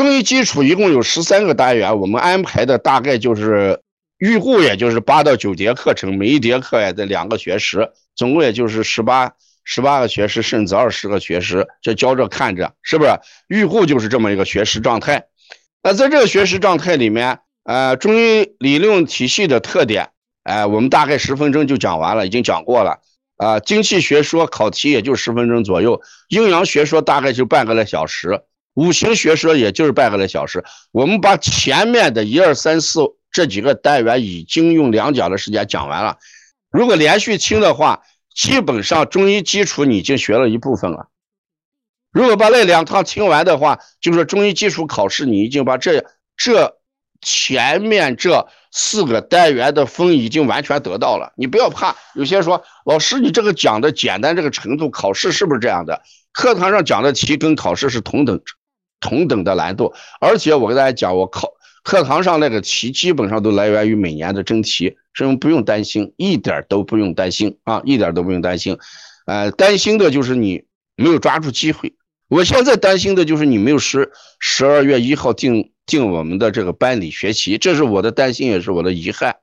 中医基础一共有十三个单元，我们安排的大概就是预估，也就是八到九节课程，每一节课也得两个学时，总共也就是十八十八个学时，甚至二十个学时，这教着看着，是不是？预估就是这么一个学时状态。那在这个学时状态里面，呃，中医理论体系的特点，哎，我们大概十分钟就讲完了，已经讲过了。啊，精气学说考题也就十分钟左右，阴阳学说大概就半个来小时，五行学说也就是半个来小时。我们把前面的一二三四这几个单元已经用两讲的时间讲完了。如果连续听的话，基本上中医基础你已经学了一部分了。如果把那两趟听完的话，就是中医基础考试你已经把这这前面这。四个单元的分已经完全得到了，你不要怕。有些人说老师，你这个讲的简单这个程度，考试是不是这样的？课堂上讲的题跟考试是同等同等的难度，而且我跟大家讲，我考课堂上那个题基本上都来源于每年的真题，所以不用担心，一点都不用担心啊，一点都不用担心。呃，担心的就是你没有抓住机会。我现在担心的就是你没有十十二月一号进。进我们的这个班里学习，这是我的担心，也是我的遗憾。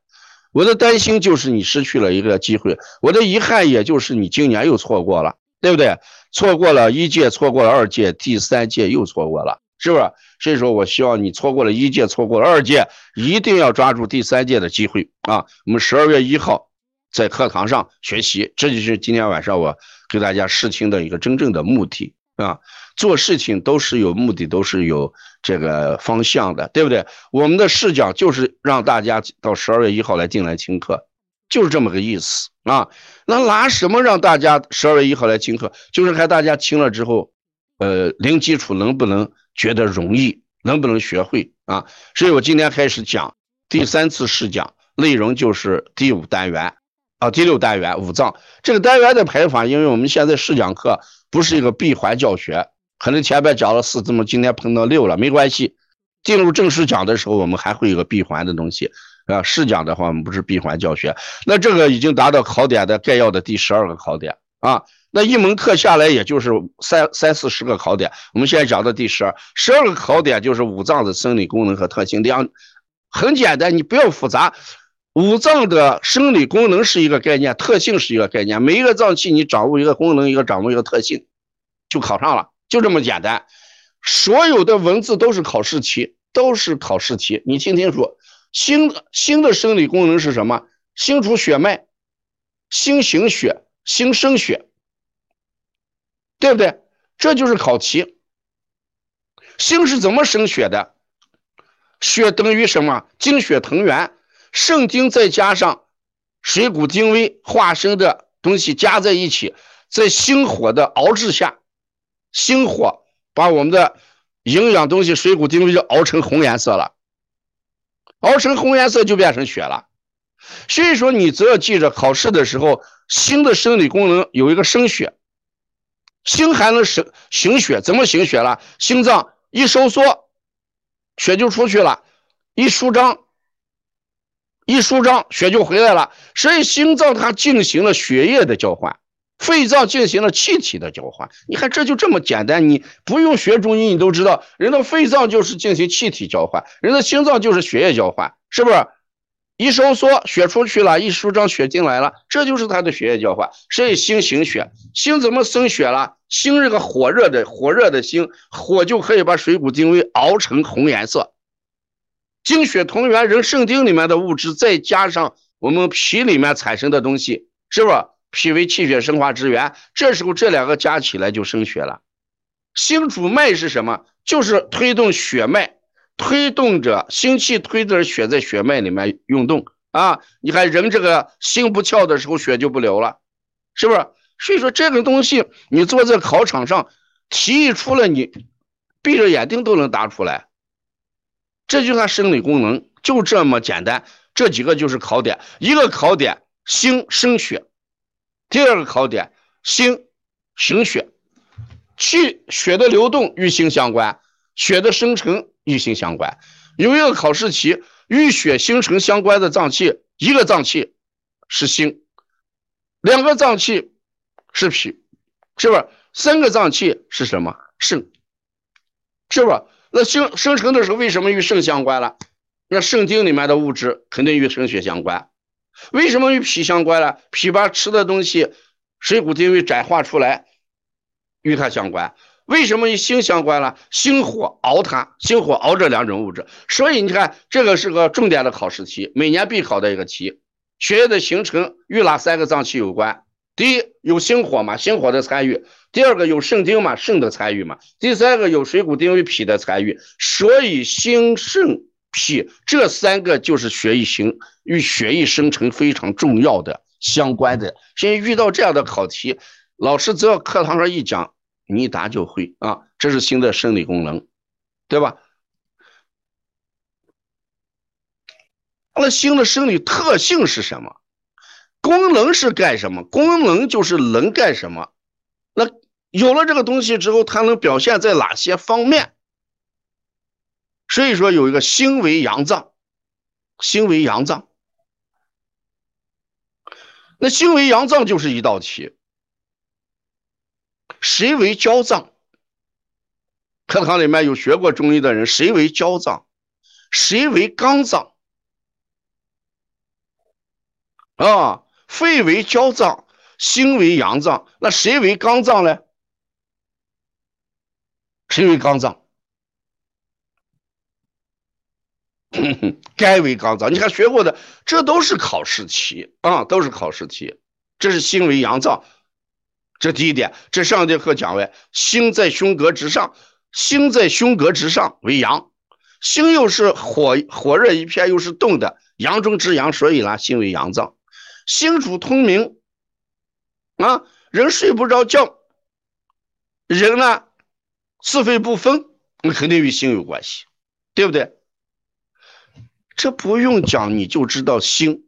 我的担心就是你失去了一个机会，我的遗憾也就是你今年又错过了，对不对？错过了一届，错过了二届，第三届又错过了，是不是？所以说我希望你错过了一届，错过了二届，一定要抓住第三届的机会啊！我们十二月一号在课堂上学习，这就是今天晚上我给大家试听的一个真正的目的啊！做事情都是有目的，都是有。这个方向的，对不对？我们的视角就是让大家到十二月一号来进来听课，就是这么个意思啊。那拿什么让大家十二月一号来听课？就是看大家听了之后，呃，零基础能不能觉得容易，能不能学会啊？所以我今天开始讲第三次试讲，内容就是第五单元啊，第六单元五脏这个单元的排法，因为我们现在试讲课不是一个闭环教学。可能前面讲了四，怎么今天碰到六了？没关系，进入正式讲的时候，我们还会有个闭环的东西啊。试讲的话，我们不是闭环教学。那这个已经达到考点的概要的第十二个考点啊。那一门课下来，也就是三三四十个考点。我们现在讲的第十二，十二个考点就是五脏的生理功能和特性。两很简单，你不要复杂。五脏的生理功能是一个概念，特性是一个概念。每一个脏器你掌握一个功能，一个掌握一个特性，就考上了。就这么简单，所有的文字都是考试题，都是考试题。你听清楚，心心的生理功能是什么？心主血脉，心行血，心生血，对不对？这就是考题。心是怎么生血的？血等于什么？精血藤原，肾精再加上水谷精微化生的东西加在一起，在心火的熬制下。心火把我们的营养东西水谷精微就熬成红颜色了，熬成红颜色就变成血了。所以说，你只要记着，考试的时候，心的生理功能有一个生血，心还能生行血，怎么行血了？心脏一收缩，血就出去了；一舒张，一舒张，血就回来了。所以，心脏它进行了血液的交换。肺脏进行了气体的交换，你看这就这么简单，你不用学中医，你都知道，人的肺脏就是进行气体交换，人的心脏就是血液交换，是不是？一收缩血出去了，一舒张血进来了，这就是它的血液交换。所以心行血，心怎么生血了？心是个火热的，火热的心，火就可以把水谷精微熬成红颜色。精血同源，人肾精里面的物质，再加上我们脾里面产生的东西，是不是？脾为气血生化之源，这时候这两个加起来就生血了。心主脉是什么？就是推动血脉，推动着心气，推着血在血脉里面运动啊！你看人这个心不跳的时候，血就不流了，是不是？所以说这个东西，你坐在考场上，题一出来，你闭着眼睛都能答出来。这就它生理功能，就这么简单。这几个就是考点，一个考点心生血。第二个考点，心行血，气血的流动与心相关，血的生成与心相关。有一个考试题，与血形成相关的脏器，一个脏器是心，两个脏器是脾，是不是？三个脏器是什么？肾。是不是？那心生成的时候为什么与肾相关了？那肾精里面的物质肯定与肾血相关。为什么与脾相关了？脾把吃的东西水谷精微转化出来，与它相关。为什么与心相关了？心火熬它，心火熬这两种物质。所以你看，这个是个重点的考试题，每年必考的一个题。血液的形成与哪三个脏器有关？第一，有心火嘛，心火的参与；第二个，有肾精嘛，肾的参与嘛；第三个，有水谷精微脾的参与。所以，心肾这三个就是血液形与血液生成非常重要的相关的。现在遇到这样的考题，老师只要课堂上一讲，你一答就会啊。这是新的生理功能，对吧？那新的生理特性是什么？功能是干什么？功能就是能干什么？那有了这个东西之后，它能表现在哪些方面？所以说有一个心为阳脏，心为阳脏。那心为阳脏就是一道题。谁为焦脏？课堂里面有学过中医的人，谁为焦脏？谁为肝脏？啊？肺为焦脏，心为阳脏，那谁为肝脏呢？谁为肝脏？肝为肝脏。你看学过的，这都是考试题啊，都是考试题。这是心为阳脏，这第一点。这上节课讲了，心在胸膈之上，心在胸膈之上为阳，心又是火火热一片，又是动的，阳中之阳，所以呢，心为阳脏。心主通明啊，人睡不着觉，人呢是非不分，那肯定与心有关系，对不对？这不用讲，你就知道心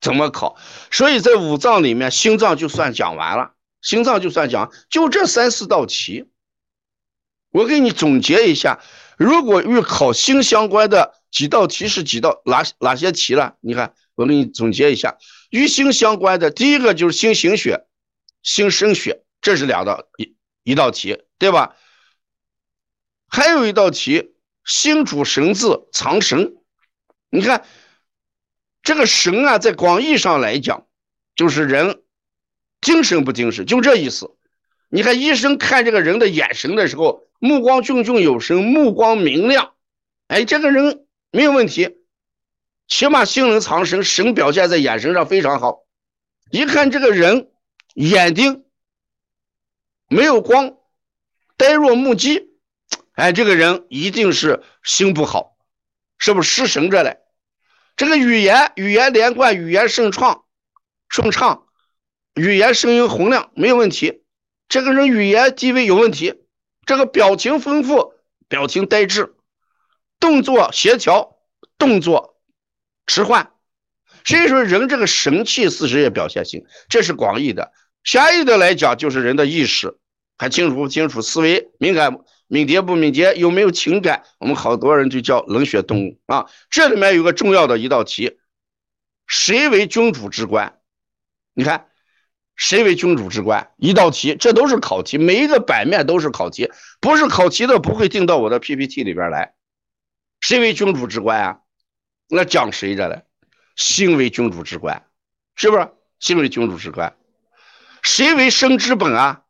怎么考。所以在五脏里面，心脏就算讲完了，心脏就算讲，就这三四道题，我给你总结一下，如果与考心相关的几道题是几道哪哪些题了？你看。我给你总结一下，与心相关的第一个就是心行血，心生血，这是两道一一道题，对吧？还有一道题，心主神志藏神。你看这个神啊，在广义上来讲，就是人精神不精神，就这意思。你看医生看这个人的眼神的时候，目光炯炯有神，目光明亮，哎，这个人没有问题。起码心能藏神，神表现在眼神上非常好。一看这个人眼睛没有光，呆若木鸡，哎，这个人一定是心不好，是不是失神着嘞？这个语言语言连贯，语言顺畅顺畅，语言声音洪亮没有问题。这个人语言地位有问题，这个表情丰富，表情呆滞，动作协调，动作。迟缓，所以说人这个神气四十也表现性，这是广义的。狭义的来讲，就是人的意识还清楚不清楚，思维敏感敏捷不敏捷，有没有情感？我们好多人就叫冷血动物啊。这里面有个重要的一道题，谁为君主之官？你看，谁为君主之官？一道题，这都是考题，每一个版面都是考题，不是考题的不会进到我的 PPT 里边来。谁为君主之官啊？那讲谁着嘞？心为君主之官，是不是？心为君主之官，谁为生之本啊？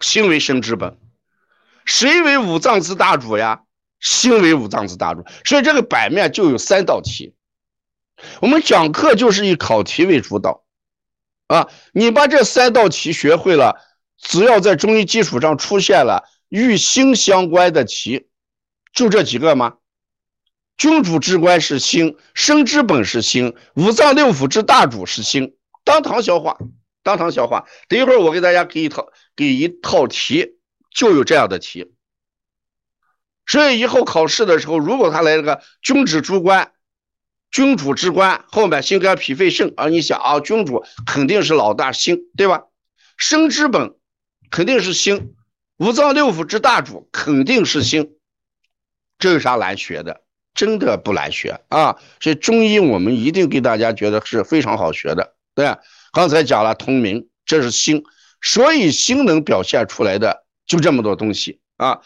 心为生之本，谁为五脏之大主呀？心为五脏之大主。所以这个版面就有三道题。我们讲课就是以考题为主导啊！你把这三道题学会了，只要在中医基础上出现了与心相关的题。就这几个吗？君主之官是心，生之本是心，五脏六腑之大主是心，当堂消化，当堂消化。等一会儿我给大家给一套给一套题，就有这样的题。所以以后考试的时候，如果他来了个君主诸官，君主之官后面心肝脾肺肾啊，你想啊，君主肯定是老大心，对吧？生之本肯定是心，五脏六腑之大主肯定是心。这有啥难学的？真的不难学啊！所以中医我们一定给大家觉得是非常好学的，对刚才讲了同名，这是心，所以心能表现出来的就这么多东西啊。